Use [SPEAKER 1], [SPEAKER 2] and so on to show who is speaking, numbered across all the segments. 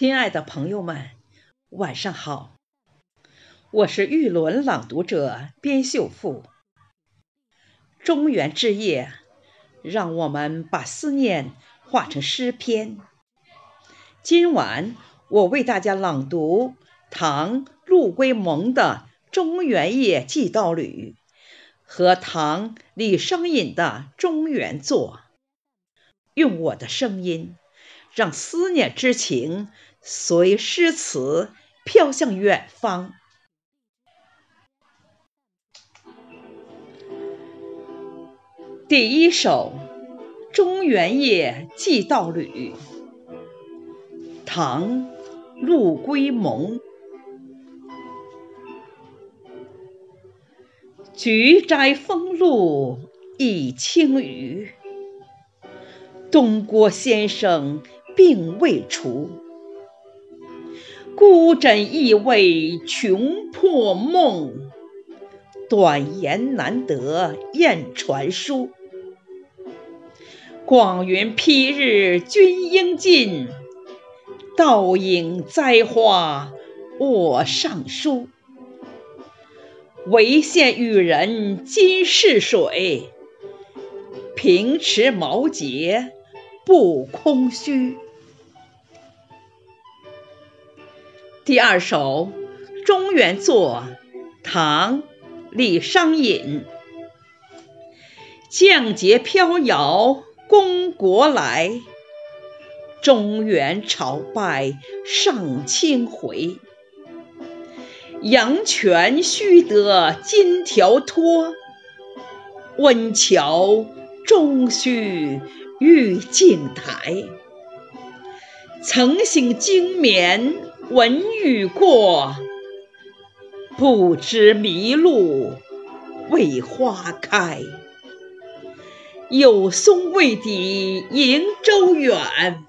[SPEAKER 1] 亲爱的朋友们，晚上好！我是玉轮朗读者边秀富。中原之夜，让我们把思念化成诗篇。今晚我为大家朗读唐陆龟蒙的《中原夜寄道侣》和唐李商隐的《中原作》，用我的声音。让思念之情随诗词飘向远方。第一首《中原夜寄道侣》，唐·陆龟蒙。菊斋风露已清雨，东郭先生。病未除，孤枕一味穷破梦，短言难得雁传书。广云披日君应尽，倒影栽花我上书。唯羡与人今逝水，平持毛节不空虚。第二首《中原作》，唐·李商隐。将节飘摇公国来，中原朝拜上清回。阳泉须得金条托，温峤终须玉镜台。曾醒经眠。闻雨过，不知迷路为花开。有松未抵瀛洲远，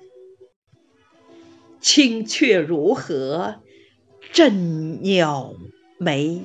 [SPEAKER 1] 清雀如何振鸟眉？